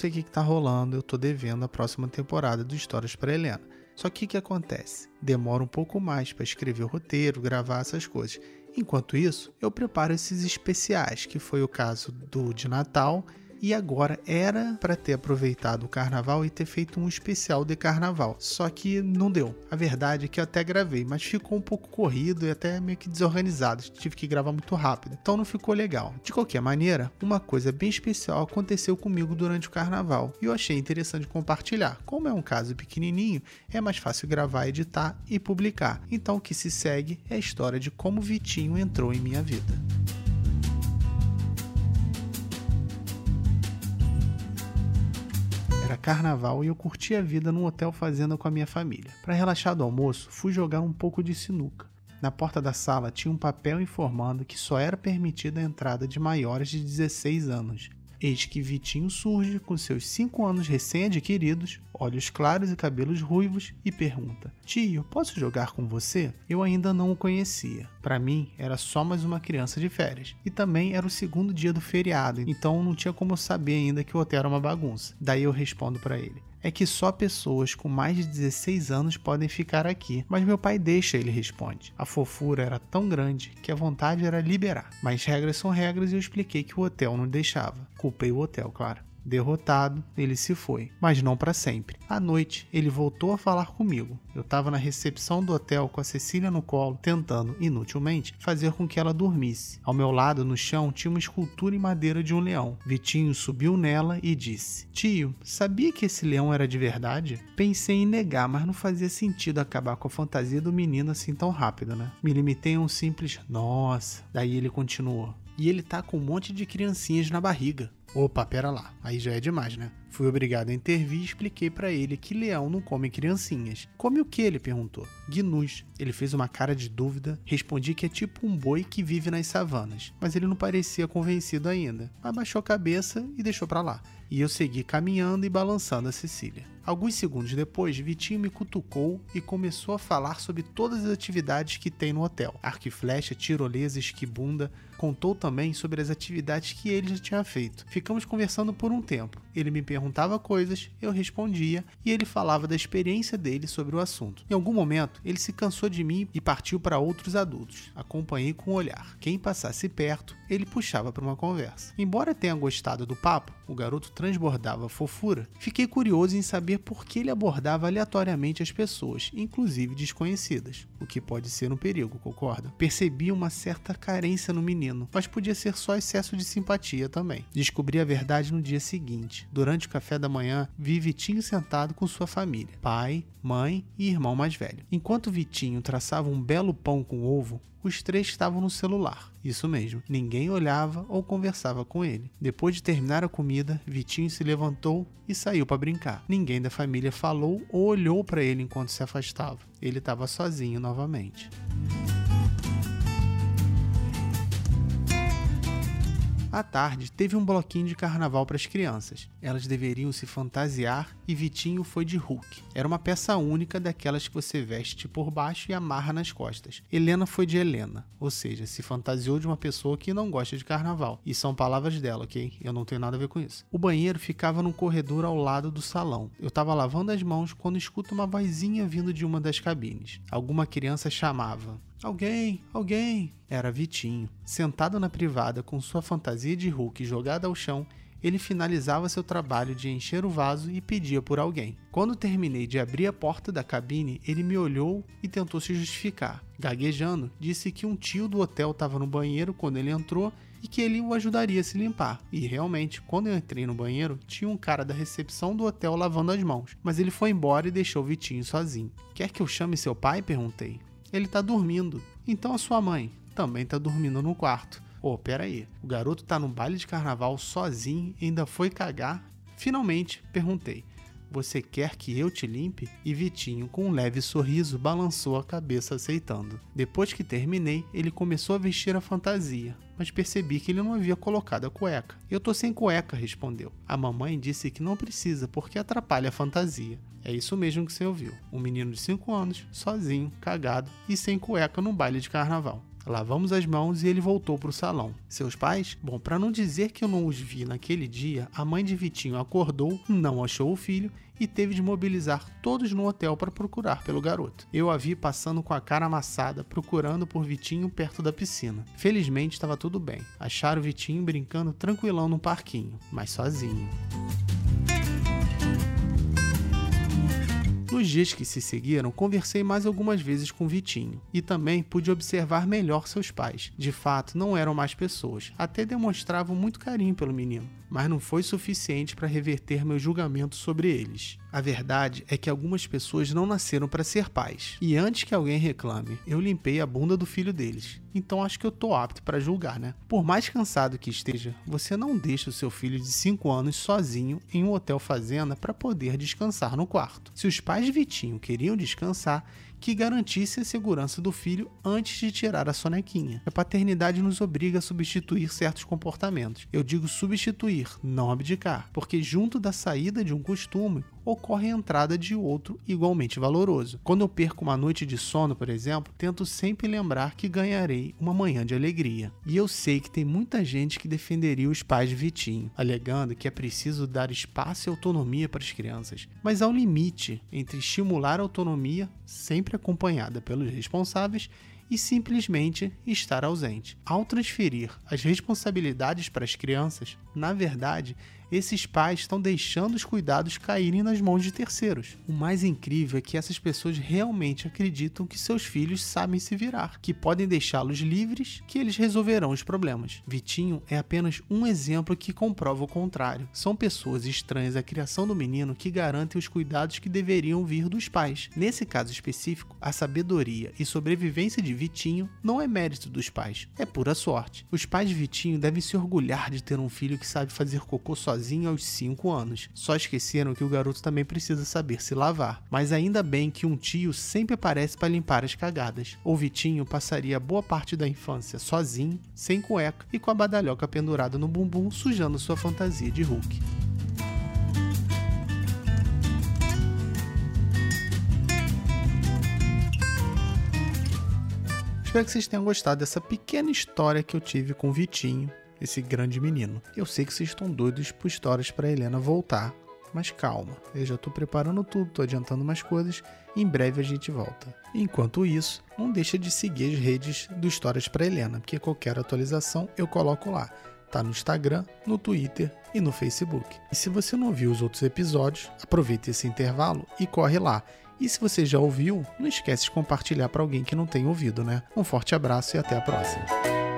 sei o que, que tá rolando, eu tô devendo a próxima temporada do Histórias para Helena. Só que o que acontece? Demora um pouco mais para escrever o roteiro, gravar essas coisas. Enquanto isso, eu preparo esses especiais, que foi o caso do de Natal e agora era para ter aproveitado o carnaval e ter feito um especial de carnaval. Só que não deu. A verdade é que eu até gravei, mas ficou um pouco corrido e até meio que desorganizado. Tive que gravar muito rápido. Então não ficou legal. De qualquer maneira, uma coisa bem especial aconteceu comigo durante o carnaval e eu achei interessante compartilhar. Como é um caso pequenininho, é mais fácil gravar, editar e publicar. Então o que se segue é a história de como Vitinho entrou em minha vida. Era carnaval e eu curti a vida num hotel fazenda com a minha família. Para relaxar do almoço, fui jogar um pouco de sinuca. Na porta da sala tinha um papel informando que só era permitida a entrada de maiores de 16 anos. Eis que Vitinho surge com seus 5 anos recém-adquiridos, olhos claros e cabelos ruivos e pergunta: Tio, posso jogar com você? Eu ainda não o conhecia. Para mim, era só mais uma criança de férias. E também era o segundo dia do feriado, então não tinha como saber ainda que o hotel era uma bagunça. Daí eu respondo para ele: é que só pessoas com mais de 16 anos podem ficar aqui. Mas meu pai deixa, ele responde. A fofura era tão grande que a vontade era liberar. Mas regras são regras e eu expliquei que o hotel não deixava. Culpei o hotel, claro. Derrotado, ele se foi, mas não para sempre. À noite, ele voltou a falar comigo. Eu estava na recepção do hotel com a Cecília no colo, tentando, inutilmente, fazer com que ela dormisse. Ao meu lado, no chão, tinha uma escultura em madeira de um leão. Vitinho subiu nela e disse: Tio, sabia que esse leão era de verdade? Pensei em negar, mas não fazia sentido acabar com a fantasia do menino assim tão rápido, né? Me limitei a um simples nossa. Daí ele continuou. E ele tá com um monte de criancinhas na barriga. Opa, pera lá, aí já é demais, né? Fui obrigado a intervir e expliquei para ele que leão não come criancinhas. Come o que? Ele perguntou. Gnus. Ele fez uma cara de dúvida. Respondi que é tipo um boi que vive nas savanas, mas ele não parecia convencido ainda. Abaixou a cabeça e deixou para lá. E eu segui caminhando e balançando a Cecília. Alguns segundos depois, Vitinho me cutucou e começou a falar sobre todas as atividades que tem no hotel: arco e flecha, tirolesa, esquibunda. Contou também sobre as atividades que ele já tinha feito. Ficamos conversando por um tempo. Ele me perguntava coisas, eu respondia e ele falava da experiência dele sobre o assunto. Em algum momento, ele se cansou de mim e partiu para outros adultos. Acompanhei com o olhar. Quem passasse perto, ele puxava para uma conversa. Embora tenha gostado do papo, o garoto transbordava fofura. Fiquei curioso em saber por que ele abordava aleatoriamente as pessoas, inclusive desconhecidas, o que pode ser um perigo, concorda? Percebi uma certa carência no menino, mas podia ser só excesso de simpatia também. Descobri a verdade no dia seguinte. Durante café da manhã, vi Vitinho sentado com sua família, pai, mãe e irmão mais velho. Enquanto Vitinho traçava um belo pão com ovo, os três estavam no celular. Isso mesmo, ninguém olhava ou conversava com ele. Depois de terminar a comida, Vitinho se levantou e saiu para brincar. Ninguém da família falou ou olhou para ele enquanto se afastava. Ele estava sozinho novamente. À tarde, teve um bloquinho de carnaval para as crianças. Elas deveriam se fantasiar e Vitinho foi de Hulk. Era uma peça única daquelas que você veste por baixo e amarra nas costas. Helena foi de Helena, ou seja, se fantasiou de uma pessoa que não gosta de carnaval. E são palavras dela, ok? Eu não tenho nada a ver com isso. O banheiro ficava num corredor ao lado do salão. Eu estava lavando as mãos quando escuto uma vozinha vindo de uma das cabines. Alguma criança chamava: Alguém, alguém! Era Vitinho. Sentado na privada com sua fantasia de Hulk jogada ao chão, ele finalizava seu trabalho de encher o vaso e pedia por alguém. Quando terminei de abrir a porta da cabine, ele me olhou e tentou se justificar. Gaguejando, disse que um tio do hotel estava no banheiro quando ele entrou e que ele o ajudaria a se limpar. E realmente, quando eu entrei no banheiro, tinha um cara da recepção do hotel lavando as mãos, mas ele foi embora e deixou o Vitinho sozinho. Quer que eu chame seu pai? perguntei. Ele tá dormindo. Então a sua mãe também tá dormindo no quarto. Ô, oh, pera aí. O garoto tá no baile de carnaval sozinho e ainda foi cagar? Finalmente, perguntei. Você quer que eu te limpe? E Vitinho, com um leve sorriso, balançou a cabeça aceitando. Depois que terminei, ele começou a vestir a fantasia, mas percebi que ele não havia colocado a cueca. Eu tô sem cueca, respondeu. A mamãe disse que não precisa porque atrapalha a fantasia. É isso mesmo que você ouviu. Um menino de 5 anos, sozinho, cagado e sem cueca num baile de carnaval. Lavamos as mãos e ele voltou para o salão. Seus pais? Bom, para não dizer que eu não os vi naquele dia, a mãe de Vitinho acordou, não achou o filho e teve de mobilizar todos no hotel para procurar pelo garoto. Eu a vi passando com a cara amassada, procurando por Vitinho perto da piscina. Felizmente estava tudo bem. Acharam o Vitinho brincando tranquilão no parquinho, mas sozinho. Nos dias que se seguiram, conversei mais algumas vezes com Vitinho e também pude observar melhor seus pais. De fato, não eram mais pessoas, até demonstravam muito carinho pelo menino, mas não foi suficiente para reverter meu julgamento sobre eles. A verdade é que algumas pessoas não nasceram para ser pais. E antes que alguém reclame, eu limpei a bunda do filho deles. Então acho que eu tô apto para julgar, né? Por mais cansado que esteja, você não deixa o seu filho de 5 anos sozinho em um hotel fazenda para poder descansar no quarto. Se os pais de Vitinho queriam descansar, que garantisse a segurança do filho antes de tirar a sonequinha. A paternidade nos obriga a substituir certos comportamentos. Eu digo substituir, não abdicar, porque junto da saída de um costume ocorre a entrada de outro igualmente valoroso. Quando eu perco uma noite de sono, por exemplo, tento sempre lembrar que ganharei uma manhã de alegria. E eu sei que tem muita gente que defenderia os pais de Vitinho, alegando que é preciso dar espaço e autonomia para as crianças. Mas há um limite entre estimular a autonomia sempre acompanhada pelos responsáveis e simplesmente estar ausente. Ao transferir as responsabilidades para as crianças, na verdade, esses pais estão deixando os cuidados caírem nas mãos de terceiros. O mais incrível é que essas pessoas realmente acreditam que seus filhos sabem se virar, que podem deixá-los livres, que eles resolverão os problemas. Vitinho é apenas um exemplo que comprova o contrário. São pessoas estranhas à criação do menino que garantem os cuidados que deveriam vir dos pais. Nesse caso específico, a sabedoria e sobrevivência de Vitinho não é mérito dos pais, é pura sorte. Os pais de Vitinho devem se orgulhar de ter um filho que sabe fazer cocô sozinho sozinho aos 5 anos. Só esqueceram que o garoto também precisa saber se lavar. Mas ainda bem que um tio sempre aparece para limpar as cagadas. O Vitinho passaria boa parte da infância sozinho, sem cueca e com a badalhoca pendurada no bumbum, sujando sua fantasia de Hulk. Espero que vocês tenham gostado dessa pequena história que eu tive com o Vitinho esse grande menino. Eu sei que vocês estão doidos por histórias para Helena voltar, mas calma, eu já estou preparando tudo, estou adiantando umas coisas, em breve a gente volta. Enquanto isso, não deixa de seguir as redes do Histórias para Helena, porque qualquer atualização eu coloco lá. Tá no Instagram, no Twitter e no Facebook. E se você não viu os outros episódios, aproveite esse intervalo e corre lá. E se você já ouviu, não esquece de compartilhar para alguém que não tem ouvido, né? Um forte abraço e até a próxima.